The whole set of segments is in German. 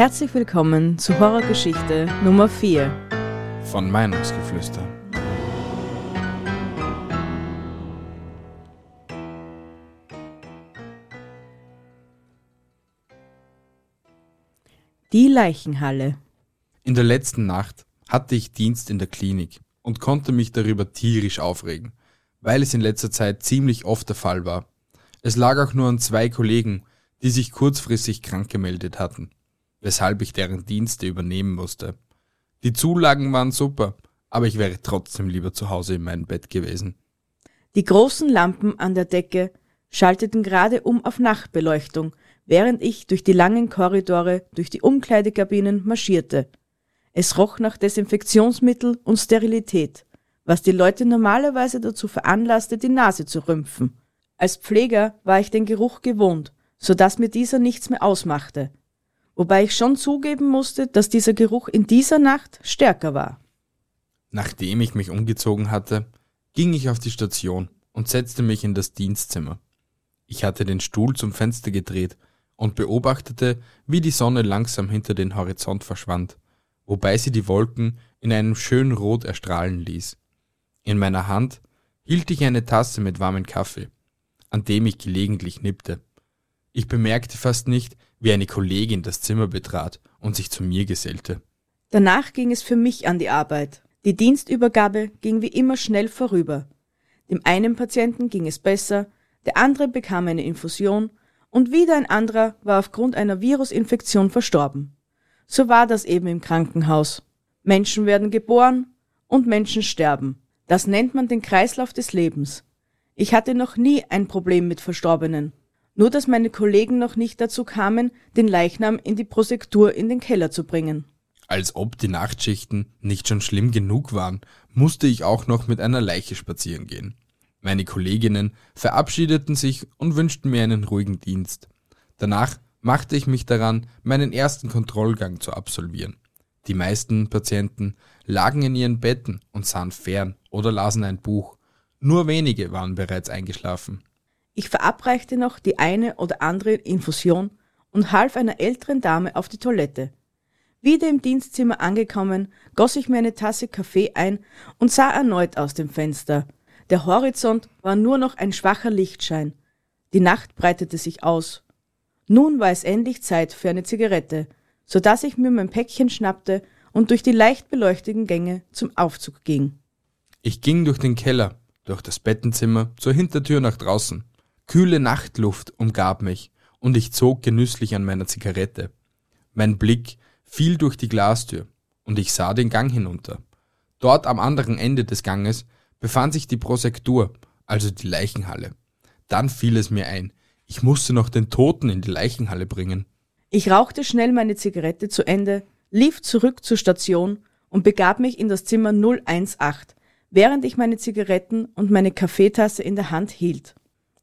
Herzlich willkommen zu Horrorgeschichte Nummer 4 von Meinungsgeflüster. Die Leichenhalle. In der letzten Nacht hatte ich Dienst in der Klinik und konnte mich darüber tierisch aufregen, weil es in letzter Zeit ziemlich oft der Fall war. Es lag auch nur an zwei Kollegen, die sich kurzfristig krank gemeldet hatten, weshalb ich deren Dienste übernehmen musste. Die Zulagen waren super, aber ich wäre trotzdem lieber zu Hause in meinem Bett gewesen. Die großen Lampen an der Decke schalteten gerade um auf Nachtbeleuchtung, während ich durch die langen Korridore, durch die Umkleidekabinen marschierte. Es roch nach Desinfektionsmittel und Sterilität, was die Leute normalerweise dazu veranlasste, die Nase zu rümpfen. Als Pfleger war ich den Geruch gewohnt, so dass mir dieser nichts mehr ausmachte, wobei ich schon zugeben musste, dass dieser Geruch in dieser Nacht stärker war. Nachdem ich mich umgezogen hatte, ging ich auf die Station und setzte mich in das Dienstzimmer. Ich hatte den Stuhl zum Fenster gedreht und beobachtete, wie die Sonne langsam hinter den Horizont verschwand wobei sie die Wolken in einem schönen Rot erstrahlen ließ. In meiner Hand hielt ich eine Tasse mit warmem Kaffee, an dem ich gelegentlich nippte. Ich bemerkte fast nicht, wie eine Kollegin das Zimmer betrat und sich zu mir gesellte. Danach ging es für mich an die Arbeit. Die Dienstübergabe ging wie immer schnell vorüber. Dem einen Patienten ging es besser, der andere bekam eine Infusion und wieder ein anderer war aufgrund einer Virusinfektion verstorben. So war das eben im Krankenhaus. Menschen werden geboren und Menschen sterben. Das nennt man den Kreislauf des Lebens. Ich hatte noch nie ein Problem mit Verstorbenen. Nur dass meine Kollegen noch nicht dazu kamen, den Leichnam in die Prosektur in den Keller zu bringen. Als ob die Nachtschichten nicht schon schlimm genug waren, musste ich auch noch mit einer Leiche spazieren gehen. Meine Kolleginnen verabschiedeten sich und wünschten mir einen ruhigen Dienst. Danach machte ich mich daran, meinen ersten Kontrollgang zu absolvieren. Die meisten Patienten lagen in ihren Betten und sahen fern oder lasen ein Buch. Nur wenige waren bereits eingeschlafen. Ich verabreichte noch die eine oder andere Infusion und half einer älteren Dame auf die Toilette. Wieder im Dienstzimmer angekommen, goss ich mir eine Tasse Kaffee ein und sah erneut aus dem Fenster. Der Horizont war nur noch ein schwacher Lichtschein. Die Nacht breitete sich aus. Nun war es endlich Zeit für eine Zigarette, so dass ich mir mein Päckchen schnappte und durch die leicht beleuchteten Gänge zum Aufzug ging. Ich ging durch den Keller, durch das Bettenzimmer, zur Hintertür nach draußen. Kühle Nachtluft umgab mich und ich zog genüsslich an meiner Zigarette. Mein Blick fiel durch die Glastür und ich sah den Gang hinunter. Dort am anderen Ende des Ganges befand sich die Prosektur, also die Leichenhalle. Dann fiel es mir ein, ich musste noch den Toten in die Leichenhalle bringen. Ich rauchte schnell meine Zigarette zu Ende, lief zurück zur Station und begab mich in das Zimmer 018, während ich meine Zigaretten und meine Kaffeetasse in der Hand hielt.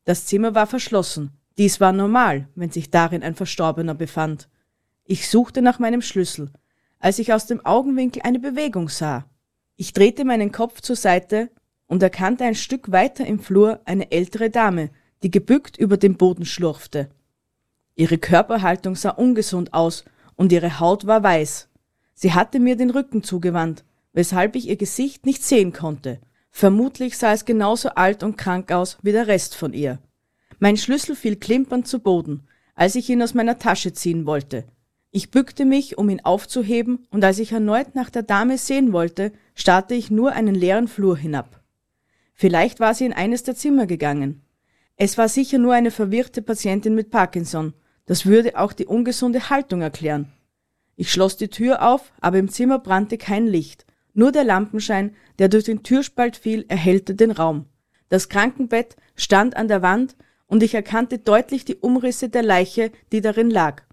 Das Zimmer war verschlossen. Dies war normal, wenn sich darin ein Verstorbener befand. Ich suchte nach meinem Schlüssel, als ich aus dem Augenwinkel eine Bewegung sah. Ich drehte meinen Kopf zur Seite und erkannte ein Stück weiter im Flur eine ältere Dame, die gebückt über den Boden schlurfte. Ihre Körperhaltung sah ungesund aus und ihre Haut war weiß. Sie hatte mir den Rücken zugewandt, weshalb ich ihr Gesicht nicht sehen konnte. Vermutlich sah es genauso alt und krank aus wie der Rest von ihr. Mein Schlüssel fiel klimpernd zu Boden, als ich ihn aus meiner Tasche ziehen wollte. Ich bückte mich, um ihn aufzuheben, und als ich erneut nach der Dame sehen wollte, starrte ich nur einen leeren Flur hinab. Vielleicht war sie in eines der Zimmer gegangen. Es war sicher nur eine verwirrte Patientin mit Parkinson. Das würde auch die ungesunde Haltung erklären. Ich schloss die Tür auf, aber im Zimmer brannte kein Licht. Nur der Lampenschein, der durch den Türspalt fiel, erhellte den Raum. Das Krankenbett stand an der Wand und ich erkannte deutlich die Umrisse der Leiche, die darin lag.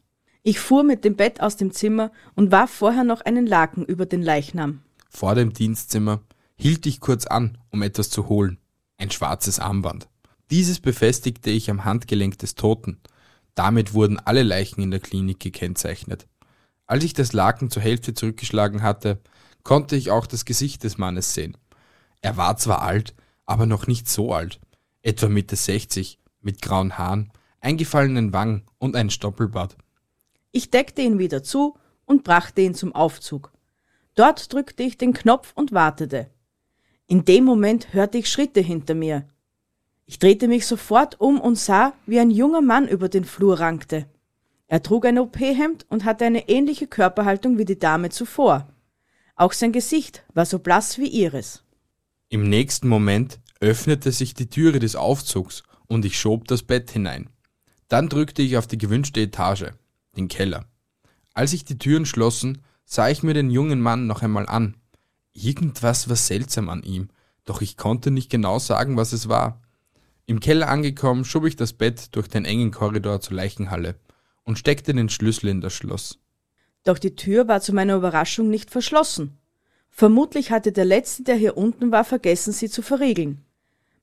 Ich fuhr mit dem Bett aus dem Zimmer und warf vorher noch einen Laken über den Leichnam. Vor dem Dienstzimmer hielt ich kurz an, um etwas zu holen. Ein schwarzes Armband. Dieses befestigte ich am Handgelenk des Toten. Damit wurden alle Leichen in der Klinik gekennzeichnet. Als ich das Laken zur Hälfte zurückgeschlagen hatte, konnte ich auch das Gesicht des Mannes sehen. Er war zwar alt, aber noch nicht so alt, etwa Mitte 60, mit grauen Haaren, eingefallenen Wangen und ein Stoppelbart. Ich deckte ihn wieder zu und brachte ihn zum Aufzug. Dort drückte ich den Knopf und wartete. In dem Moment hörte ich Schritte hinter mir. Ich drehte mich sofort um und sah, wie ein junger Mann über den Flur rankte. Er trug ein OP-Hemd und hatte eine ähnliche Körperhaltung wie die Dame zuvor. Auch sein Gesicht war so blass wie ihres. Im nächsten Moment öffnete sich die Türe des Aufzugs und ich schob das Bett hinein. Dann drückte ich auf die gewünschte Etage, den Keller. Als sich die Türen schlossen, sah ich mir den jungen Mann noch einmal an. Irgendwas war seltsam an ihm, doch ich konnte nicht genau sagen, was es war. Im Keller angekommen, schob ich das Bett durch den engen Korridor zur Leichenhalle und steckte den Schlüssel in das Schloss. Doch die Tür war zu meiner Überraschung nicht verschlossen. Vermutlich hatte der Letzte, der hier unten war, vergessen, sie zu verriegeln.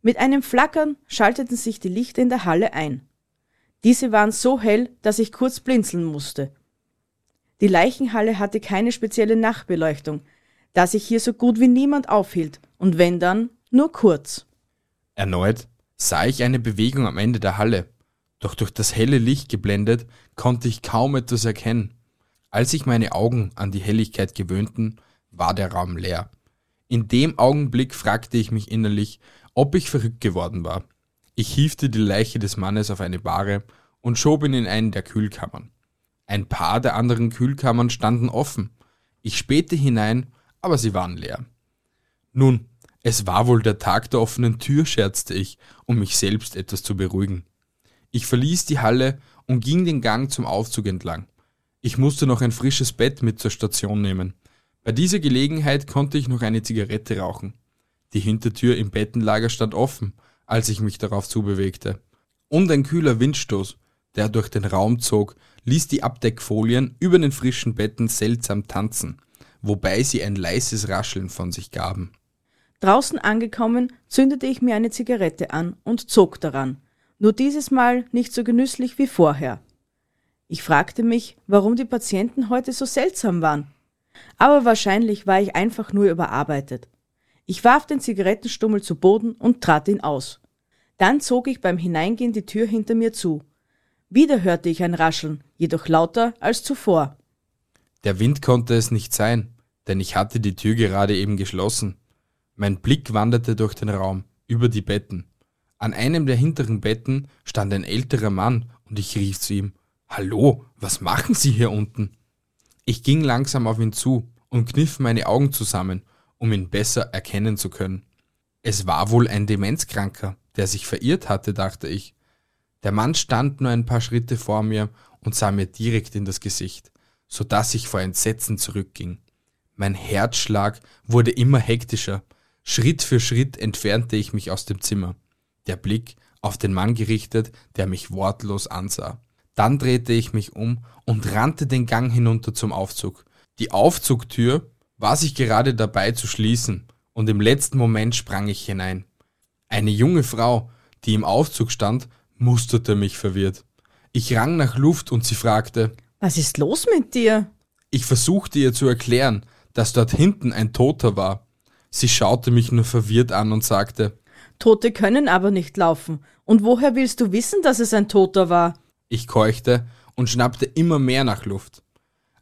Mit einem Flackern schalteten sich die Lichter in der Halle ein. Diese waren so hell, dass ich kurz blinzeln musste. Die Leichenhalle hatte keine spezielle Nachtbeleuchtung, da sich hier so gut wie niemand aufhielt, und wenn dann, nur kurz. Erneut sah ich eine Bewegung am Ende der Halle, doch durch das helle Licht geblendet konnte ich kaum etwas erkennen. Als sich meine Augen an die Helligkeit gewöhnten, war der Raum leer. In dem Augenblick fragte ich mich innerlich, ob ich verrückt geworden war. Ich hiefte die Leiche des Mannes auf eine Bahre und schob ihn in einen der Kühlkammern. Ein paar der anderen Kühlkammern standen offen. Ich spähte hinein, aber sie waren leer. Nun, es war wohl der Tag der offenen Tür, scherzte ich, um mich selbst etwas zu beruhigen. Ich verließ die Halle und ging den Gang zum Aufzug entlang. Ich musste noch ein frisches Bett mit zur Station nehmen. Bei dieser Gelegenheit konnte ich noch eine Zigarette rauchen. Die Hintertür im Bettenlager stand offen, als ich mich darauf zubewegte. Und ein kühler Windstoß, der durch den Raum zog, ließ die Abdeckfolien über den frischen Betten seltsam tanzen, wobei sie ein leises Rascheln von sich gaben. Draußen angekommen, zündete ich mir eine Zigarette an und zog daran, nur dieses Mal nicht so genüsslich wie vorher. Ich fragte mich, warum die Patienten heute so seltsam waren. Aber wahrscheinlich war ich einfach nur überarbeitet. Ich warf den Zigarettenstummel zu Boden und trat ihn aus. Dann zog ich beim Hineingehen die Tür hinter mir zu wieder hörte ich ein Rascheln, jedoch lauter als zuvor. Der Wind konnte es nicht sein, denn ich hatte die Tür gerade eben geschlossen. Mein Blick wanderte durch den Raum, über die Betten. An einem der hinteren Betten stand ein älterer Mann und ich rief zu ihm Hallo, was machen Sie hier unten? Ich ging langsam auf ihn zu und kniff meine Augen zusammen, um ihn besser erkennen zu können. Es war wohl ein Demenzkranker, der sich verirrt hatte, dachte ich. Der Mann stand nur ein paar Schritte vor mir und sah mir direkt in das Gesicht, so dass ich vor Entsetzen zurückging. Mein Herzschlag wurde immer hektischer. Schritt für Schritt entfernte ich mich aus dem Zimmer, der Blick auf den Mann gerichtet, der mich wortlos ansah. Dann drehte ich mich um und rannte den Gang hinunter zum Aufzug. Die Aufzugtür war sich gerade dabei zu schließen, und im letzten Moment sprang ich hinein. Eine junge Frau, die im Aufzug stand, musterte mich verwirrt. Ich rang nach Luft und sie fragte, Was ist los mit dir? Ich versuchte ihr zu erklären, dass dort hinten ein Toter war. Sie schaute mich nur verwirrt an und sagte, Tote können aber nicht laufen. Und woher willst du wissen, dass es ein Toter war? Ich keuchte und schnappte immer mehr nach Luft.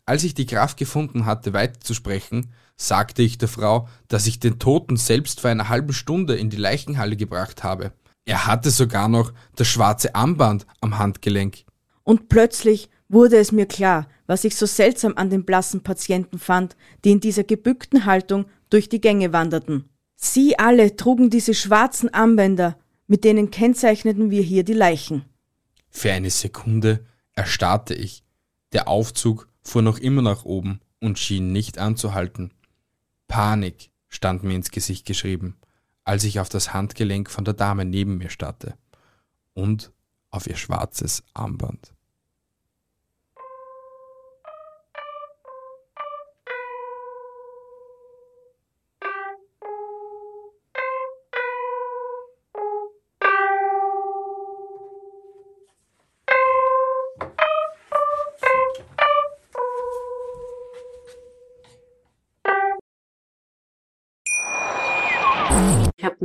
Als ich die Kraft gefunden hatte, weiterzusprechen, sagte ich der Frau, dass ich den Toten selbst vor einer halben Stunde in die Leichenhalle gebracht habe. Er hatte sogar noch das schwarze Armband am Handgelenk. Und plötzlich wurde es mir klar, was ich so seltsam an den blassen Patienten fand, die in dieser gebückten Haltung durch die Gänge wanderten. Sie alle trugen diese schwarzen Armbänder, mit denen kennzeichneten wir hier die Leichen. Für eine Sekunde erstarrte ich. Der Aufzug fuhr noch immer nach oben und schien nicht anzuhalten. Panik stand mir ins Gesicht geschrieben als ich auf das Handgelenk von der Dame neben mir starrte und auf ihr schwarzes Armband.